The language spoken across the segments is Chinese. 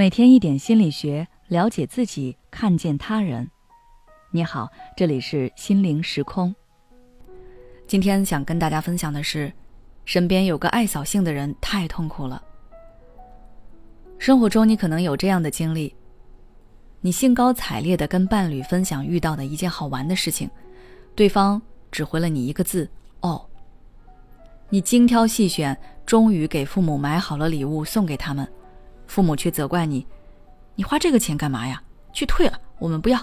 每天一点心理学，了解自己，看见他人。你好，这里是心灵时空。今天想跟大家分享的是，身边有个爱扫兴的人太痛苦了。生活中你可能有这样的经历：你兴高采烈的跟伴侣分享遇到的一件好玩的事情，对方只回了你一个字“哦”。你精挑细选，终于给父母买好了礼物送给他们。父母却责怪你：“你花这个钱干嘛呀？去退了，我们不要。”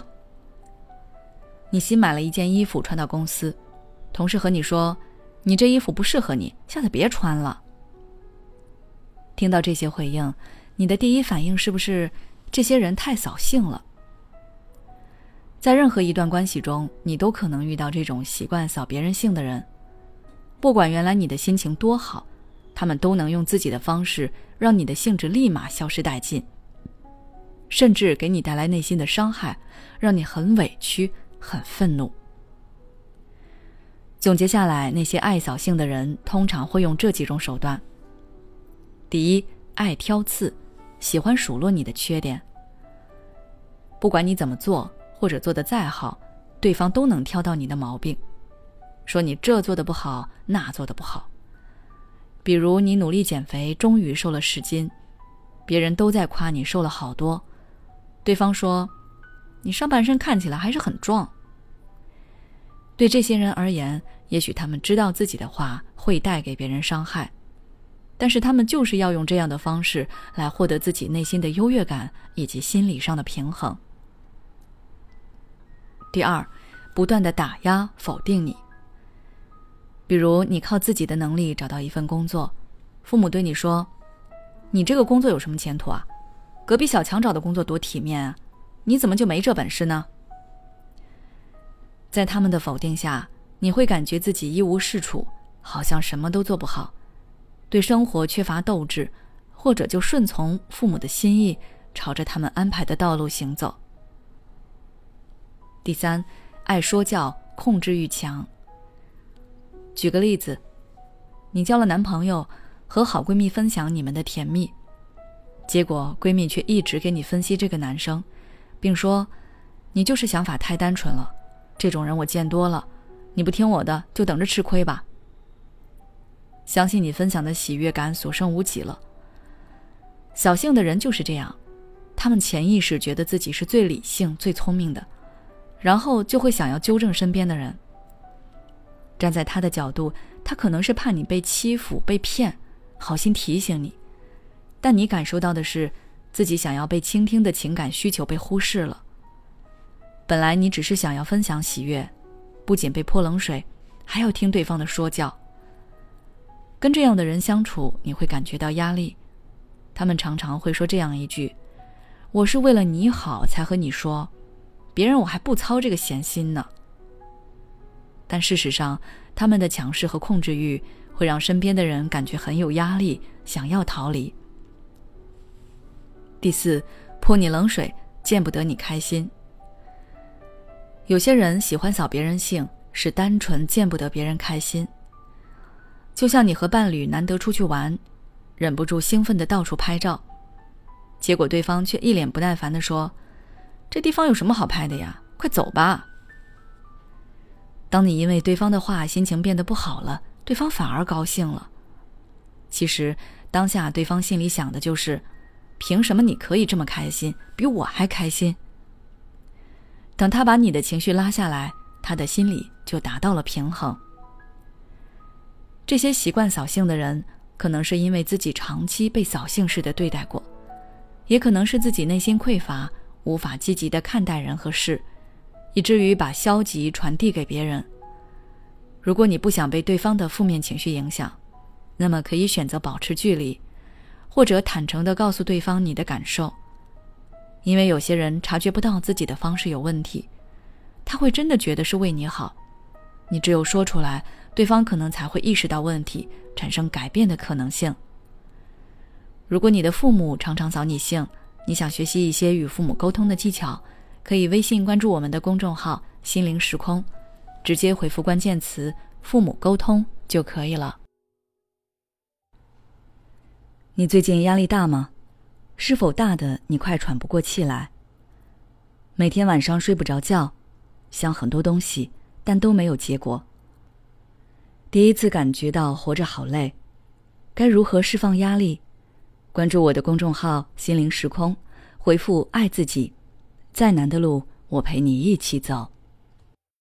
你新买了一件衣服穿到公司，同事和你说：“你这衣服不适合你，下次别穿了。”听到这些回应，你的第一反应是不是这些人太扫兴了？在任何一段关系中，你都可能遇到这种习惯扫别人兴的人，不管原来你的心情多好。他们都能用自己的方式让你的兴致立马消失殆尽，甚至给你带来内心的伤害，让你很委屈、很愤怒。总结下来，那些爱扫兴的人通常会用这几种手段：第一，爱挑刺，喜欢数落你的缺点。不管你怎么做，或者做的再好，对方都能挑到你的毛病，说你这做的不好，那做的不好。比如你努力减肥，终于瘦了十斤，别人都在夸你瘦了好多，对方说，你上半身看起来还是很壮。对这些人而言，也许他们知道自己的话会带给别人伤害，但是他们就是要用这样的方式来获得自己内心的优越感以及心理上的平衡。第二，不断的打压否定你。比如，你靠自己的能力找到一份工作，父母对你说：“你这个工作有什么前途啊？隔壁小强找的工作多体面啊，你怎么就没这本事呢？”在他们的否定下，你会感觉自己一无是处，好像什么都做不好，对生活缺乏斗志，或者就顺从父母的心意，朝着他们安排的道路行走。第三，爱说教，控制欲强。举个例子，你交了男朋友，和好闺蜜分享你们的甜蜜，结果闺蜜却一直给你分析这个男生，并说你就是想法太单纯了，这种人我见多了，你不听我的就等着吃亏吧。相信你分享的喜悦感所剩无几了。小性的人就是这样，他们潜意识觉得自己是最理性、最聪明的，然后就会想要纠正身边的人。站在他的角度，他可能是怕你被欺负、被骗，好心提醒你，但你感受到的是自己想要被倾听的情感需求被忽视了。本来你只是想要分享喜悦，不仅被泼冷水，还要听对方的说教。跟这样的人相处，你会感觉到压力。他们常常会说这样一句：“我是为了你好才和你说，别人我还不操这个闲心呢。”但事实上，他们的强势和控制欲会让身边的人感觉很有压力，想要逃离。第四，泼你冷水，见不得你开心。有些人喜欢扫别人兴，是单纯见不得别人开心。就像你和伴侣难得出去玩，忍不住兴奋的到处拍照，结果对方却一脸不耐烦的说：“这地方有什么好拍的呀？快走吧。”当你因为对方的话心情变得不好了，对方反而高兴了。其实当下对方心里想的就是：凭什么你可以这么开心，比我还开心？等他把你的情绪拉下来，他的心里就达到了平衡。这些习惯扫兴的人，可能是因为自己长期被扫兴式的对待过，也可能是自己内心匮乏，无法积极的看待人和事。以至于把消极传递给别人。如果你不想被对方的负面情绪影响，那么可以选择保持距离，或者坦诚地告诉对方你的感受。因为有些人察觉不到自己的方式有问题，他会真的觉得是为你好。你只有说出来，对方可能才会意识到问题，产生改变的可能性。如果你的父母常常扫你兴，你想学习一些与父母沟通的技巧。可以微信关注我们的公众号“心灵时空”，直接回复关键词“父母沟通”就可以了。你最近压力大吗？是否大的你快喘不过气来？每天晚上睡不着觉，想很多东西，但都没有结果。第一次感觉到活着好累，该如何释放压力？关注我的公众号“心灵时空”，回复“爱自己”，再难的路我陪你一起走。